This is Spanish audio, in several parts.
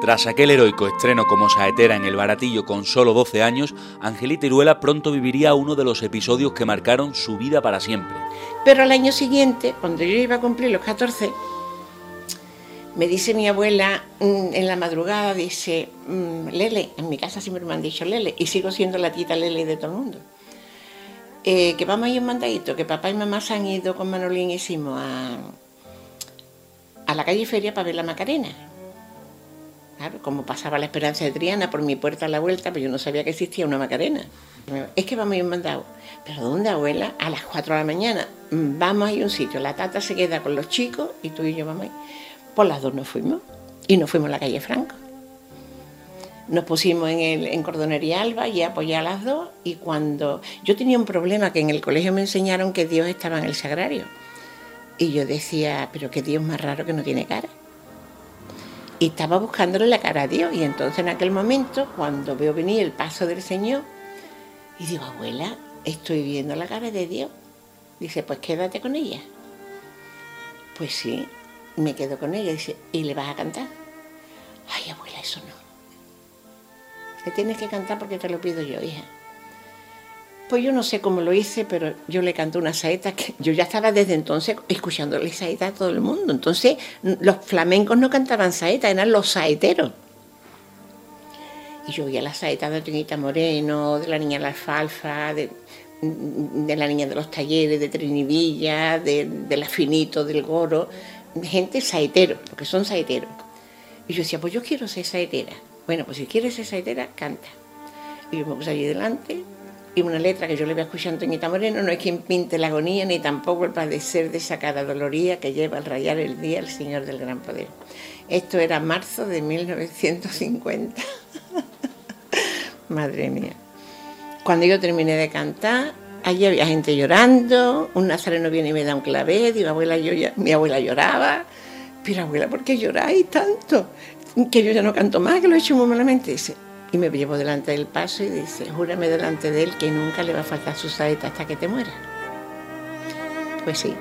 Tras aquel heroico estreno como saetera en el baratillo con solo 12 años, Angelita Iruela pronto viviría uno de los episodios que marcaron su vida para siempre. Pero al año siguiente, cuando yo iba a cumplir los 14, me dice mi abuela mm, en la madrugada, dice, mm, Lele, en mi casa siempre me han dicho Lele, y sigo siendo la tita Lele de todo el mundo. Eh, que vamos a ir un mandadito, que papá y mamá se han ido con Manolín y Simo a, a la calle Feria para ver la Macarena. Claro, como pasaba la esperanza de Triana por mi puerta a la vuelta, pero yo no sabía que existía una Macarena. Es que vamos a ir mandado. ¿Pero dónde, abuela? A las 4 de la mañana. Vamos a ir a un sitio. La tata se queda con los chicos y tú y yo vamos a ir. Por las dos nos fuimos. Y nos fuimos a la calle Franco. Nos pusimos en, el, en Cordonería Alba y apoyé a las dos. Y cuando yo tenía un problema que en el colegio me enseñaron que Dios estaba en el sagrario. Y yo decía, pero qué Dios más raro que no tiene cara. Y estaba buscándole la cara a Dios. Y entonces en aquel momento, cuando veo venir el paso del Señor, y digo, abuela, estoy viendo la cara de Dios. Dice, pues quédate con ella. Pues sí, me quedo con ella. Dice, ¿y le vas a cantar? Ay, abuela, eso no. Le tienes que cantar porque te lo pido yo, hija. Pues yo no sé cómo lo hice, pero yo le canté una saeta que yo ya estaba desde entonces escuchándole saeta a todo el mundo. Entonces, los flamencos no cantaban saeta, eran los saeteros. Y yo oía la saeta de Trinita Moreno, de la niña de la alfalfa, de, la niña de los talleres, de Trinivilla, de, de la Finito, del Goro, gente saetero, porque son saeteros. Y yo decía, pues yo quiero ser saetera. Bueno, pues si quieres ser saetera, canta. Y yo me puse allí delante, y una letra que yo le voy a escuchar a Antoñita Moreno, no es quien pinte la agonía ni tampoco el padecer de esa cara doloría que lleva al rayar el día el Señor del Gran Poder. Esto era marzo de 1950. Madre mía. Cuando yo terminé de cantar, allí había gente llorando, un nazareno viene y me da un clavé, digo, abuela, yo mi abuela lloraba, pero abuela, ¿por qué lloráis tanto? Que yo ya no canto más, que lo he hecho muy malamente. Dice, y me llevo delante del paso y dice, júrame delante de él que nunca le va a faltar su saeta hasta que te muera. Pues sí,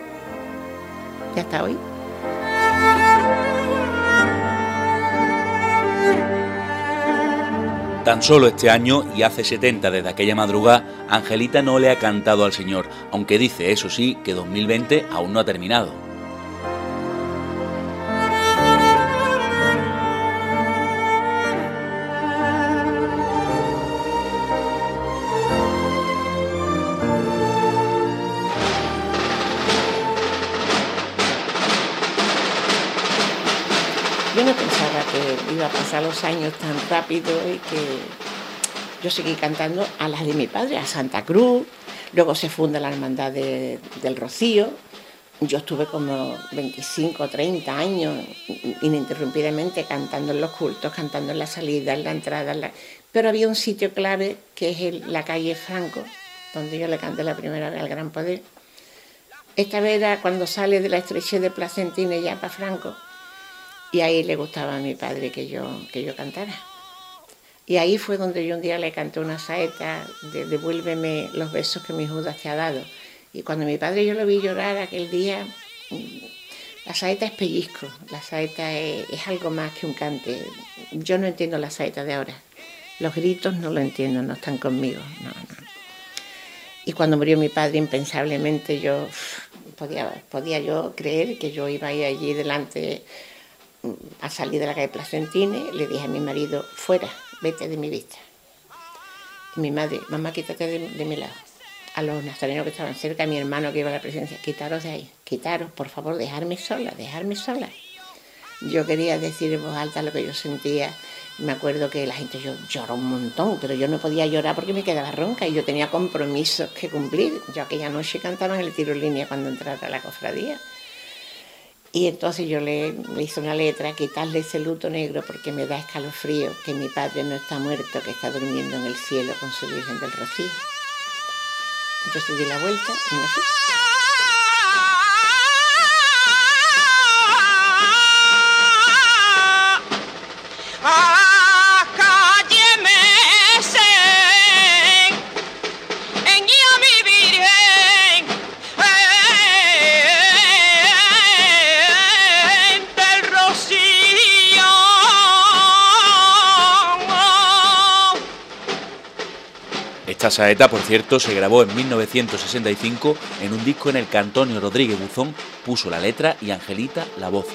ya está hoy. Tan solo este año y hace 70 desde aquella madrugada, Angelita no le ha cantado al Señor, aunque dice, eso sí, que 2020 aún no ha terminado. A pasar los años tan rápido y que yo seguí cantando a las de mi padre, a Santa Cruz, luego se funda la Hermandad del Rocío, yo estuve como 25 o 30 años ininterrumpidamente cantando en los cultos, cantando en la salida, en la entrada, pero había un sitio clave que es la calle Franco, donde yo le canté la primera vez al Gran Poder. Esta vez era cuando sale de la estrechez de Placentina y ya para Franco y ahí le gustaba a mi padre que yo, que yo cantara. Y ahí fue donde yo un día le canté una saeta de Devuélveme los besos que mi Judas te ha dado. Y cuando mi padre yo lo vi llorar aquel día, la saeta es pellizco, la saeta es, algo más que un cante. Yo no entiendo la saeta de ahora. Los gritos no lo entiendo, no están conmigo. Y cuando murió mi padre, impensablemente yo podía, podía yo creer que yo iba a ir allí delante a salir de la calle Placentine, le dije a mi marido, fuera, vete de mi vista. Mi madre, mamá, quítate de, mi lado. A los nazarenos que estaban cerca, a mi hermano que iba a la presencia, quitaros de ahí, quitaros, por favor, dejarme sola, dejarme sola. Yo quería decir en voz alta lo que yo sentía. Me acuerdo que la gente yo, lloró un montón, pero yo no podía llorar porque me quedaba ronca y yo tenía compromisos que cumplir. Yo aquella noche cantaba en el tiro línea cuando entrara a la cofradía. Y entonces yo le, hice una letra, quitarle ese luto negro porque me da escalofrío, que mi padre no está muerto, que está durmiendo en el cielo con su Virgen del Rocío. Entonces di la vuelta y me fui. ¡Ah! Esa saeta, por cierto, se grabó en 1965 en un disco en el que Antonio Rodríguez Buzón puso la letra y Angelita la voz.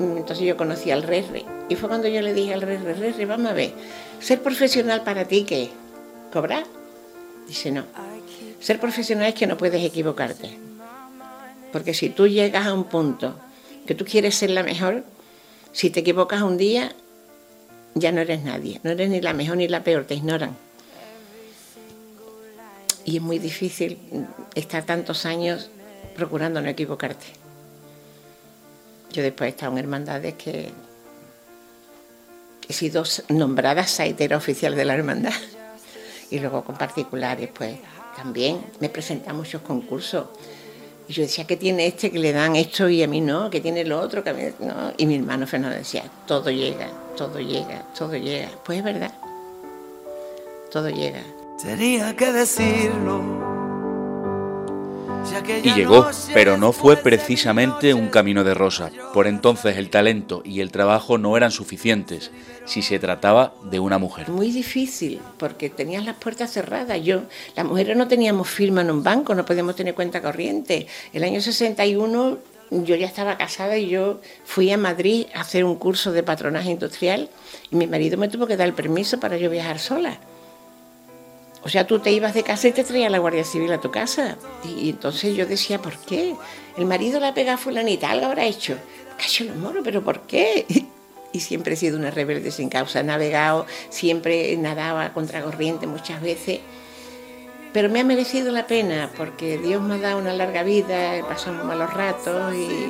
Entonces yo conocí al Rey y fue cuando yo le dije al Rey Rey, vamos a ver, ser profesional para ti, ¿qué? ¿Cobrar? Dice, no. Ser profesional es que no puedes equivocarte. Porque si tú llegas a un punto que tú quieres ser la mejor, si te equivocas un día, ya no eres nadie. No eres ni la mejor ni la peor, te ignoran. Y es muy difícil estar tantos años procurando no equivocarte. Yo después he estado en hermandades que he sido nombrada saitera oficial de la hermandad. Y luego con particulares, pues también me presenté a muchos concursos. Y yo decía, ¿qué tiene este que le dan esto y a mí no? ¿Qué tiene lo otro que a mí? Y mi hermano Fernando decía, todo llega, todo llega, todo llega. Pues es verdad, todo llega. Tenía que decirlo y llegó, pero no fue precisamente un camino de rosa. Por entonces el talento y el trabajo no eran suficientes si se trataba de una mujer. Muy difícil, porque tenías las puertas cerradas. Yo, las mujeres no teníamos firma en un banco, no podíamos tener cuenta corriente. El año 61 yo ya estaba casada y yo fui a Madrid a hacer un curso de patronaje industrial y mi marido me tuvo que dar el permiso para yo viajar sola. O sea, tú te ibas de casa y te traía la Guardia Civil a tu casa. Y, entonces yo decía, ¿por qué? El marido la pega a fulanita, algo habrá hecho. Cacho los moros, ¿pero por qué? Y siempre he sido una rebelde sin causa. He navegado, siempre nadaba contra corriente muchas veces. Pero me ha merecido la pena porque Dios me ha dado una larga vida, he pasado malos ratos y.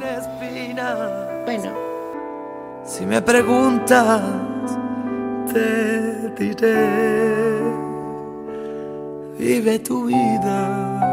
Bueno. Si me preguntas, te diré vive tu vida.